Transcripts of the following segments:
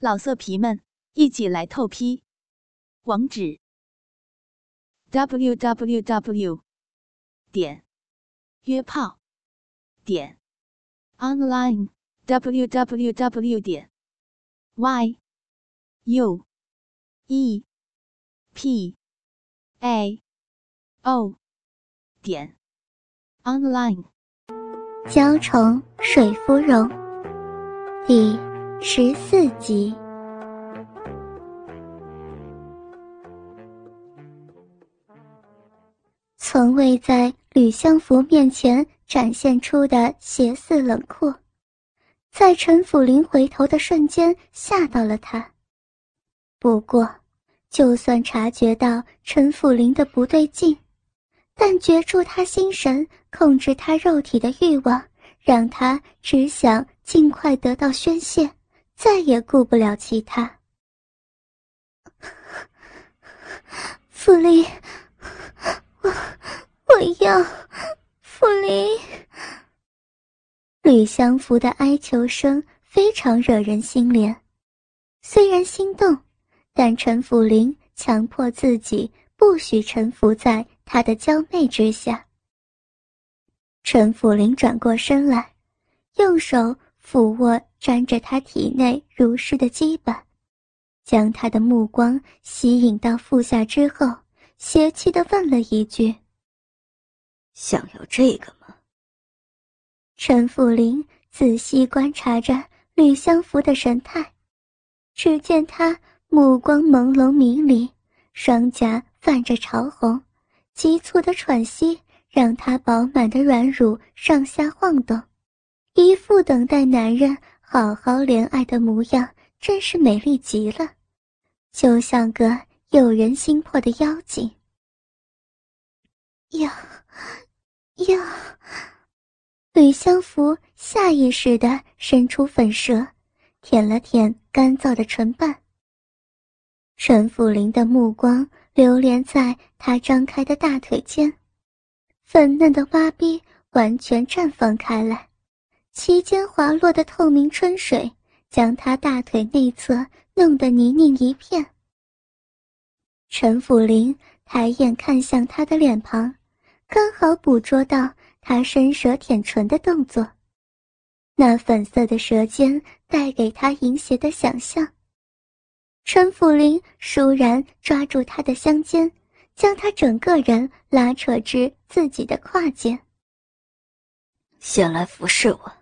老色皮们，一起来透批！网址：w w w 点约炮点 online w w w 点 y u e p a o 点 online。娇宠水芙蓉，第。十四集，从未在吕相福面前展现出的邪肆冷酷，在陈府林回头的瞬间吓到了他。不过，就算察觉到陈府林的不对劲，但绝住他心神、控制他肉体的欲望，让他只想尽快得到宣泄。再也顾不了其他。傅林，我我要傅林。吕相福的哀求声非常惹人心怜，虽然心动，但陈福林强迫自己不许臣服在他的娇媚之下。陈福林转过身来，用手。抚握沾着他体内如湿的基巴，将他的目光吸引到腹下之后，邪气的问了一句：“想要这个吗？”陈富林仔细观察着吕相福的神态，只见他目光朦胧迷离，双颊泛着潮红，急促的喘息让他饱满的软乳上下晃动。一副等待男人好好怜爱的模样，真是美丽极了，就像个诱人心魄的妖精。呀，呀！吕相福下意识地伸出粉舌，舔了舔干燥的唇瓣。陈福林的目光流连在他张开的大腿间，粉嫩的花臂完全绽放开来。其间滑落的透明春水，将他大腿内侧弄得泥泞一片。陈福林抬眼看向他的脸庞，刚好捕捉到他伸舌舔唇的动作。那粉色的舌尖带给他淫邪的想象。陈福林倏然抓住他的香肩，将他整个人拉扯至自己的胯间。先来服侍我。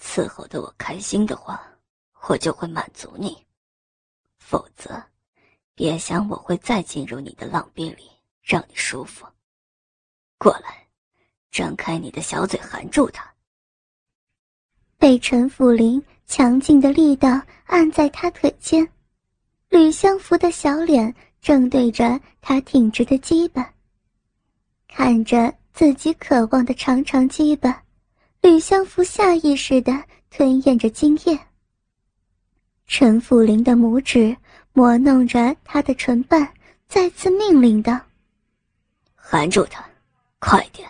伺候的我开心的话，我就会满足你；否则，别想我会再进入你的浪逼里让你舒服。过来，张开你的小嘴，含住他。被陈福林强劲的力道按在他腿间，吕相福的小脸正对着他挺直的鸡巴，看着自己渴望的长长鸡巴。吕相福下意识地吞咽着精液。陈福林的拇指磨弄着他的唇瓣，再次命令道：“含住他，快点！”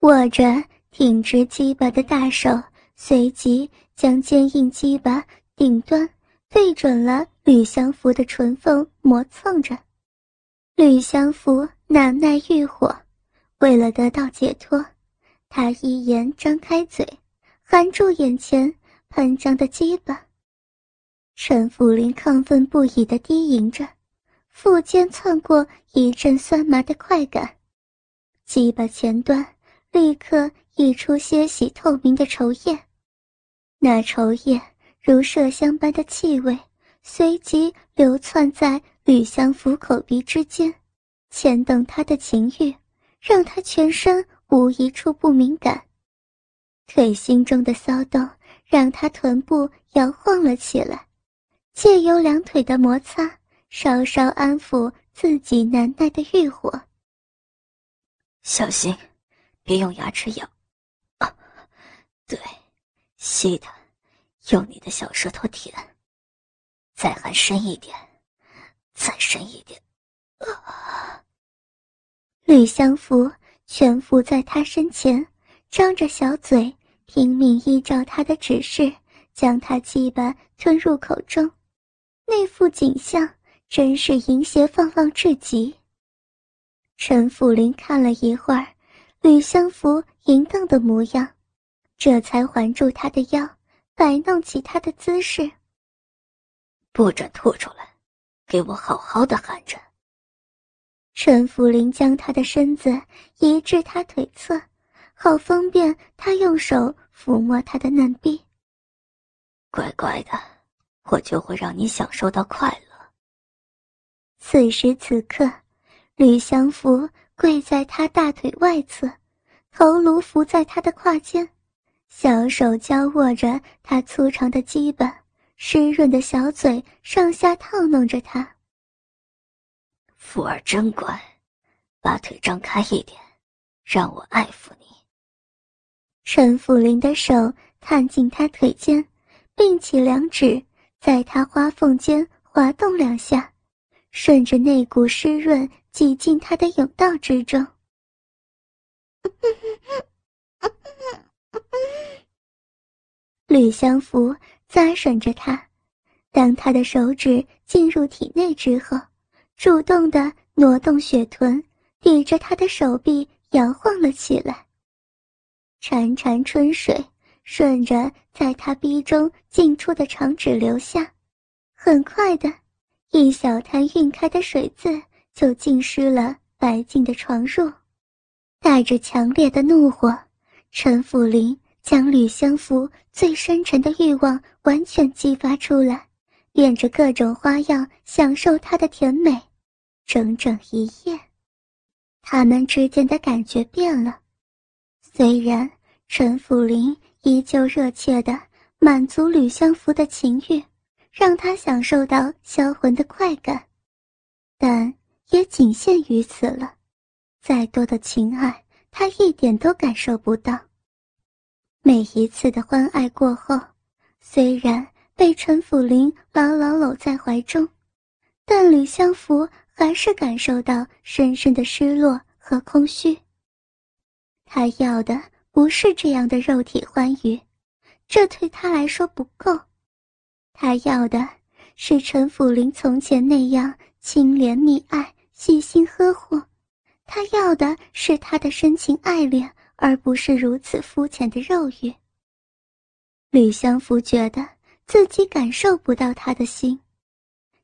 握着挺直鸡巴的大手，随即将坚硬鸡巴顶端对准了吕相福的唇缝，磨蹭着。吕相福难耐欲火，为了得到解脱。他一言张开嘴，含住眼前喷张的鸡巴。陈福林亢奋不已的低吟着，腹间窜过一阵酸麻的快感，鸡巴前端立刻溢出些许透明的稠液，那稠液如麝香般的气味，随即流窜在吕相福口鼻之间，牵动他的情欲，让他全身。无一处不敏感，腿心中的骚动让他臀部摇晃了起来，借由两腿的摩擦，稍稍安抚自己难耐的欲火。小心，别用牙齿咬。啊，对，吸的，用你的小舌头舔，再含深一点，再深一点。啊，吕相福。蜷伏在他身前，张着小嘴，拼命依照他的指示，将他鸡巴吞入口中，那副景象真是淫邪放浪至极。陈福林看了一会儿吕相福淫荡的模样，这才环住他的腰，摆弄起他的姿势。不准吐出来，给我好好的含着。陈福林将他的身子移至他腿侧，好方便他用手抚摸他的嫩臂。乖乖的，我就会让你享受到快乐。此时此刻，吕祥福跪在他大腿外侧，头颅伏在他的胯间，小手交握着他粗长的基本，湿润的小嘴上下套弄着他。福儿真乖，把腿张开一点，让我爱抚你。陈福林的手探进他腿间，并起两指，在他花缝间滑动两下，顺着那股湿润挤进他的甬道之中。吕相福咂吮着他，当他的手指进入体内之后。主动的挪动雪臀，抵着他的手臂摇晃了起来。潺潺春水顺着在他逼中进出的长指流下，很快的，一小滩晕开的水渍就浸湿了白净的床褥。带着强烈的怒火，陈府林将吕相福最深沉的欲望完全激发出来。变着各种花样享受他的甜美，整整一夜，他们之间的感觉变了。虽然陈福林依旧热切地满足吕相福的情欲，让他享受到销魂的快感，但也仅限于此了。再多的情爱，他一点都感受不到。每一次的欢爱过后，虽然。被陈辅林牢牢搂在怀中，但吕相福还是感受到深深的失落和空虚。他要的不是这样的肉体欢愉，这对他来说不够。他要的是陈辅林从前那样清廉溺爱、细心呵护。他要的是他的深情爱恋，而不是如此肤浅的肉欲。吕相福觉得。自己感受不到他的心，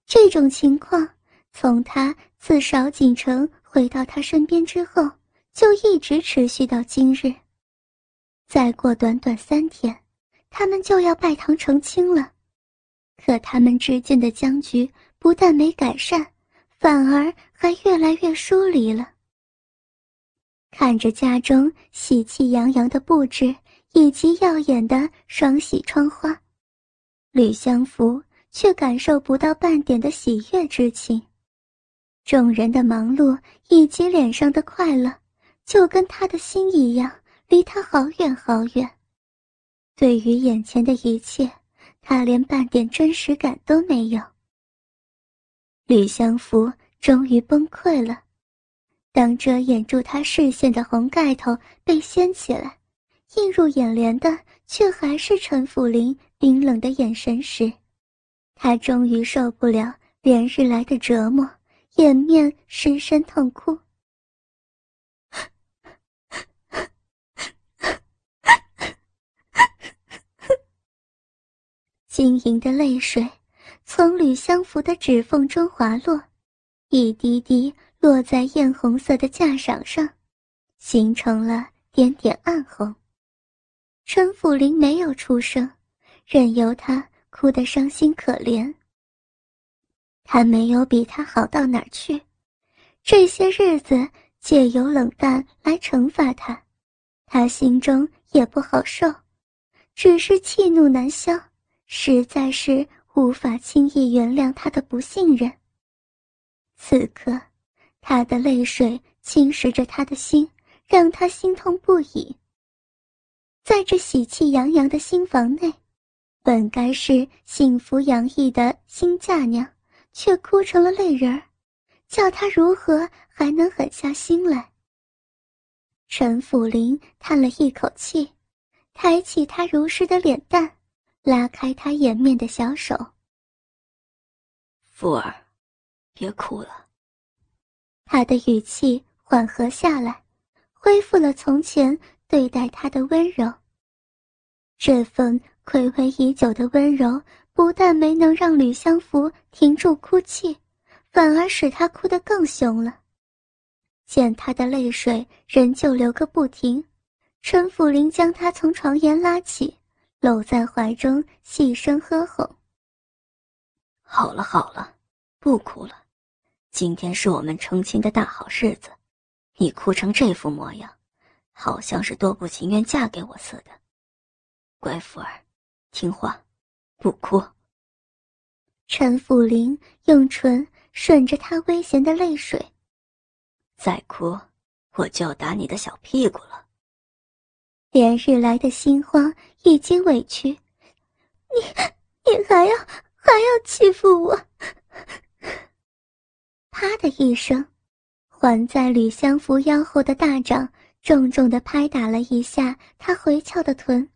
这种情况从他自少锦城回到他身边之后，就一直持续到今日。再过短短三天，他们就要拜堂成亲了，可他们之间的僵局不但没改善，反而还越来越疏离了。看着家中喜气洋洋的布置以及耀眼的双喜窗花。吕相福却感受不到半点的喜悦之情，众人的忙碌以及脸上的快乐，就跟他的心一样，离他好远好远。对于眼前的一切，他连半点真实感都没有。吕相福终于崩溃了，当遮掩住他视线的红盖头被掀起来，映入眼帘的却还是陈府林。冰冷的眼神时，他终于受不了连日来的折磨，掩面失声痛哭。晶莹的泪水从吕相福的指缝中滑落，一滴滴落在艳红色的架上上，形成了点点暗红。陈辅林没有出声。任由他哭得伤心可怜。他没有比他好到哪儿去，这些日子借由冷淡来惩罚他，他心中也不好受，只是气怒难消，实在是无法轻易原谅他的不信任。此刻，他的泪水侵蚀着他的心，让他心痛不已。在这喜气洋洋的新房内。本该是幸福洋溢的新嫁娘，却哭成了泪人儿，叫她如何还能狠下心来？陈辅林叹了一口气，抬起她如诗的脸蛋，拉开她掩面的小手。福儿，别哭了。他的语气缓和下来，恢复了从前对待她的温柔。这份暌违已久的温柔，不但没能让吕相福停住哭泣，反而使他哭得更凶了。见他的泪水仍旧流个不停，陈府林将他从床沿拉起，搂在怀中，细声呵哄：“好了好了，不哭了。今天是我们成亲的大好日子，你哭成这副模样，好像是多不情愿嫁给我似的。”乖福儿，听话，不哭。陈辅林用唇吮着他微咸的泪水。再哭，我就要打你的小屁股了。连日来的心慌以及委屈，你你还要还要欺负我？啪的一声，环在吕相福腰后的大掌重重的拍打了一下他回翘的臀。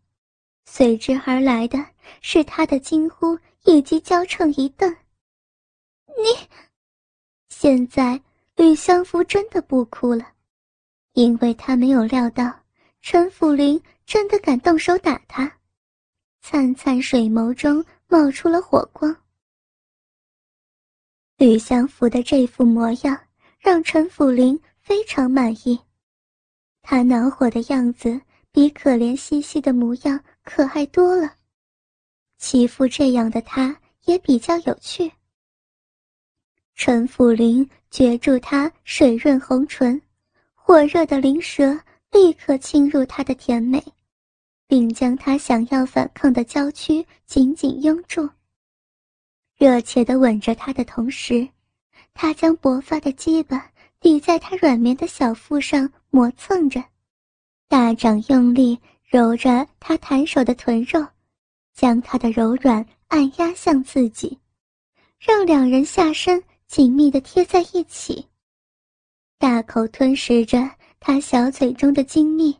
随之而来的是他的惊呼以及娇嗔一瞪。你，现在吕相福真的不哭了，因为他没有料到陈辅林真的敢动手打他。灿灿水眸中冒出了火光。吕相福的这副模样让陈辅林非常满意，他恼火的样子比可怜兮兮的模样。可爱多了，欺负这样的他也比较有趣。陈府林攫住他水润红唇，火热的灵舌立刻侵入他的甜美，并将他想要反抗的娇躯紧紧拥住。热切地吻着他的同时，他将薄发的鸡巴抵在他软绵的小腹上磨蹭着，大掌用力。揉着他弹手的臀肉，将他的柔软按压向自己，让两人下身紧密的贴在一起。大口吞食着他小嘴中的精蜜，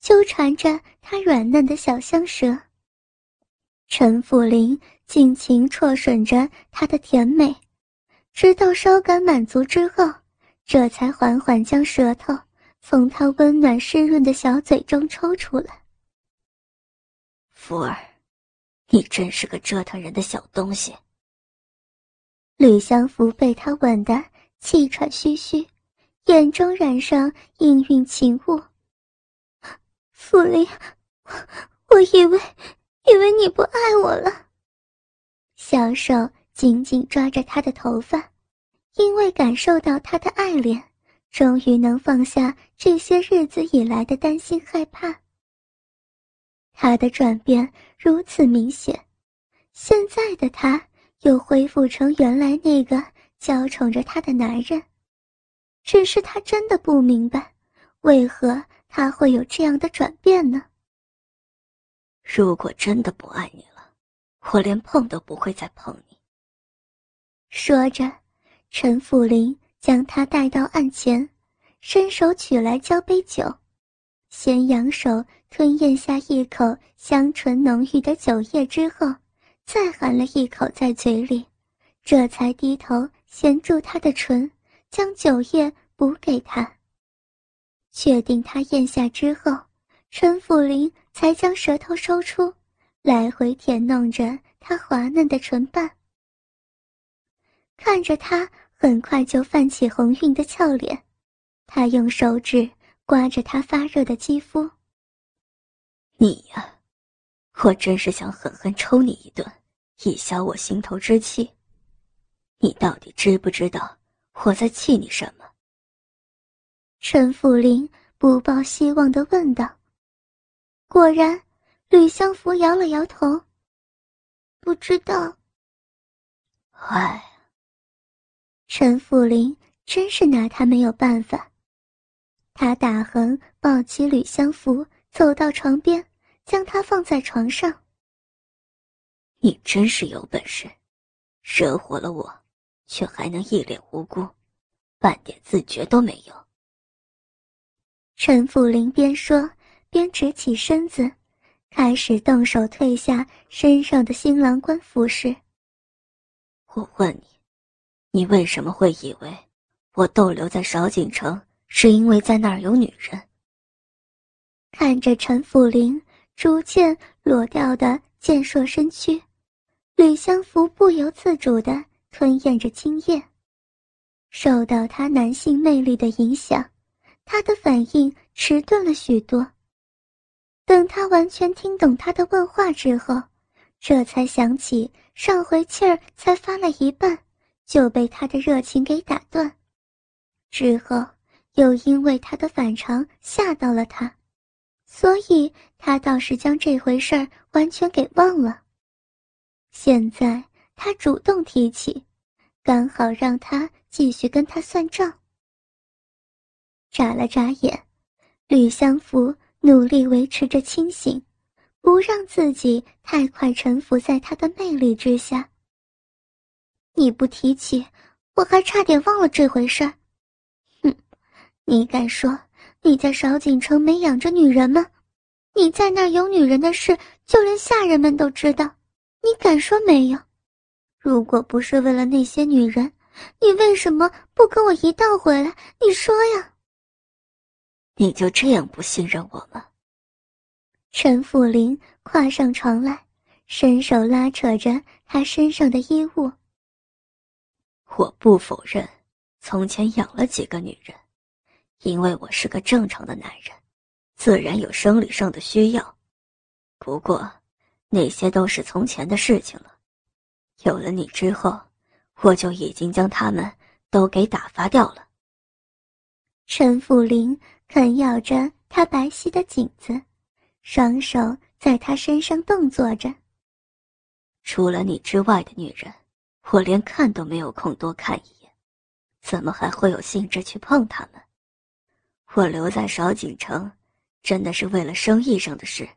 纠缠着他软嫩的小香舌。陈府林尽情啜吮着他的甜美，直到稍感满足之后，这才缓缓将舌头从他温暖湿润的小嘴中抽出来。福儿，你真是个折腾人的小东西。吕相福被他吻得气喘吁吁，眼中染上氤氲情雾。福林，我以为，以为你不爱我了。小手紧紧抓着他的头发，因为感受到他的爱恋，终于能放下这些日子以来的担心害怕。他的转变如此明显，现在的他又恢复成原来那个娇宠着他的男人。只是他真的不明白，为何他会有这样的转变呢？如果真的不爱你了，我连碰都不会再碰你。说着，陈富林将他带到案前，伸手取来交杯酒，先扬手。吞咽下一口香醇浓郁的酒液之后，再含了一口在嘴里，这才低头衔住他的唇，将酒液补给他。确定他咽下之后，陈府林才将舌头收出，来回舔弄着他滑嫩的唇瓣。看着他很快就泛起红晕的俏脸，他用手指刮着他发热的肌肤。你呀，我真是想狠狠抽你一顿，以消我心头之气。你到底知不知道我在气你什么？陈福林不抱希望的问道。果然，吕相福摇了摇头，不知道。唉，陈福林真是拿他没有办法。他打横抱起吕相福，走到床边。将他放在床上。你真是有本事，惹火了我，却还能一脸无辜，半点自觉都没有。陈辅林边说边直起身子，开始动手褪下身上的新郎官服饰。我问你，你为什么会以为我逗留在少景城是因为在那儿有女人？看着陈辅林逐渐裸掉的健硕身躯，吕相福不由自主地吞咽着精液。受到他男性魅力的影响，他的反应迟钝了许多。等他完全听懂他的问话之后，这才想起上回气儿才发了一半，就被他的热情给打断。之后又因为他的反常吓到了他，所以他倒是将这回事儿完全给忘了。现在他主动提起，刚好让他继续跟他算账。眨了眨眼，吕相福。努力维持着清醒，不让自己太快臣服在他的魅力之下。你不提起，我还差点忘了这回事儿。哼，你敢说你在少景城没养着女人吗？你在那儿有女人的事，就连下人们都知道。你敢说没有？如果不是为了那些女人，你为什么不跟我一道回来？你说呀。你就这样不信任我吗？陈辅林跨上床来，伸手拉扯着他身上的衣物。我不否认，从前养了几个女人，因为我是个正常的男人，自然有生理上的需要。不过，那些都是从前的事情了。有了你之后，我就已经将他们都给打发掉了。陈辅林。啃咬着他白皙的颈子，双手在他身上动作着。除了你之外的女人，我连看都没有空多看一眼，怎么还会有兴致去碰他们？我留在少景城，真的是为了生意上的事。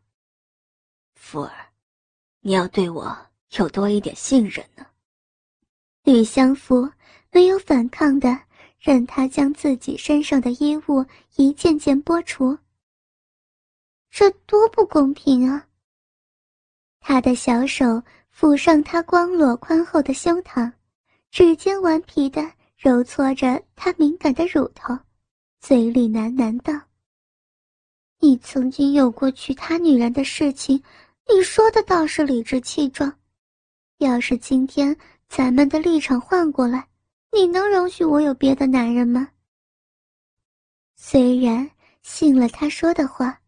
福儿，你要对我有多一点信任呢。吕相福没有反抗的。任他将自己身上的衣物一件件剥除，这多不公平啊！他的小手抚上他光裸宽厚的胸膛，指尖顽皮的揉搓着他敏感的乳头，嘴里喃喃道：“你曾经有过娶他女人的事情，你说的倒是理直气壮。要是今天咱们的立场换过来。”你能容许我有别的男人吗？虽然信了他说的话，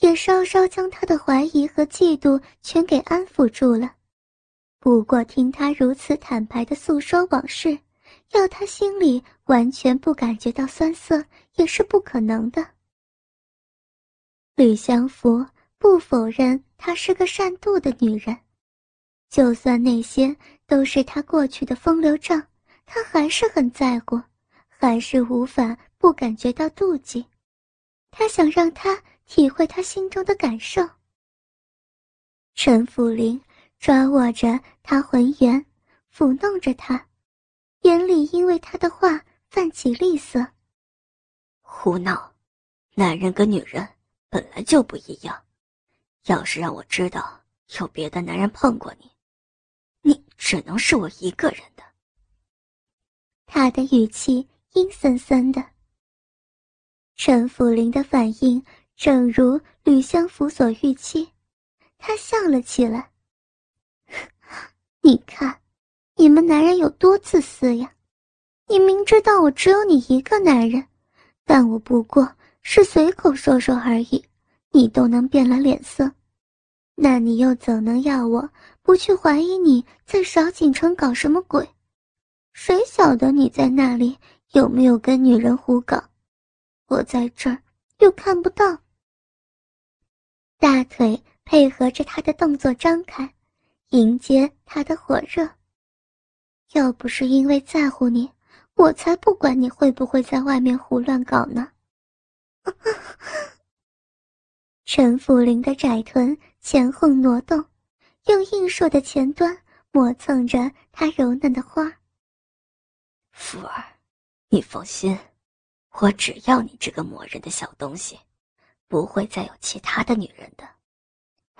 也稍稍将他的怀疑和嫉妒全给安抚住了。不过听他如此坦白的诉说往事，要他心里完全不感觉到酸涩也是不可能的。吕相福不否认她是个善妒的女人，就算那些都是他过去的风流账。他还是很在乎，还是无法不感觉到妒忌。他想让他体会他心中的感受。陈福林抓握着他浑圆，抚弄着他，眼里因为他的话泛起厉色。胡闹！男人跟女人本来就不一样。要是让我知道有别的男人碰过你，你只能是我一个人的。他的语气阴森森的。陈福林的反应正如吕相福所预期，他笑了起来。你看，你们男人有多自私呀！你明知道我只有你一个男人，但我不过是随口说说而已，你都能变了脸色，那你又怎能要我不去怀疑你在少景城搞什么鬼？谁晓得你在那里有没有跟女人胡搞？我在这儿又看不到。大腿配合着他的动作张开，迎接他的火热。要不是因为在乎你，我才不管你会不会在外面胡乱搞呢。陈福林的窄臀前后挪动，用硬硕的前端磨蹭着他柔嫩的花。福儿，你放心，我只要你这个磨人的小东西，不会再有其他的女人的。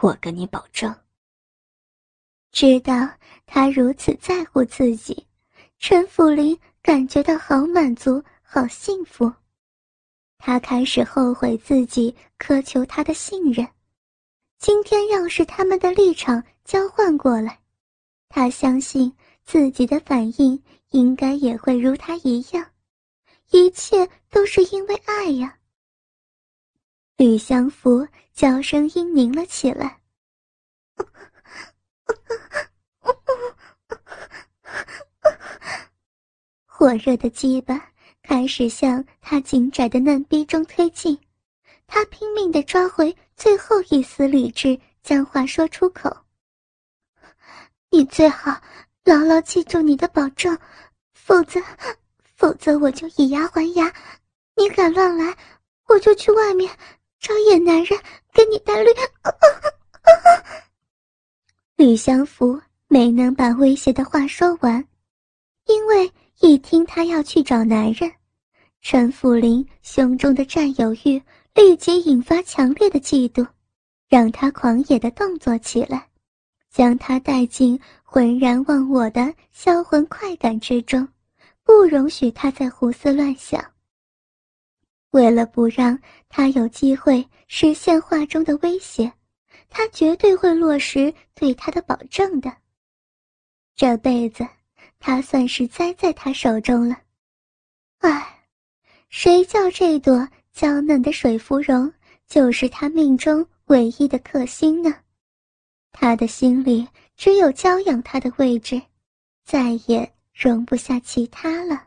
我跟你保证。知道他如此在乎自己，陈福林感觉到好满足、好幸福。他开始后悔自己苛求他的信任。今天要是他们的立场交换过来，他相信自己的反应应该也会如他一样。一切都是因为爱呀。吕相福娇声音凝了起来。火热的鸡巴开始向他紧窄的嫩逼中推进，他拼命的抓回最后一丝理智，将话说出口：“你最好牢牢记住你的保证，否则，否则我就以牙还牙。你敢乱来，我就去外面找野男人给你戴绿。” 吕相福没能把威胁的话说完，因为。一听他要去找男人，陈福林胸中的占有欲立即引发强烈的嫉妒，让他狂野的动作起来，将他带进浑然忘我的销魂快感之中，不容许他再胡思乱想。为了不让他有机会实现话中的威胁，他绝对会落实对他的保证的。这辈子。他算是栽在他手中了，唉，谁叫这朵娇嫩的水芙蓉就是他命中唯一的克星呢？他的心里只有娇养他的位置，再也容不下其他了。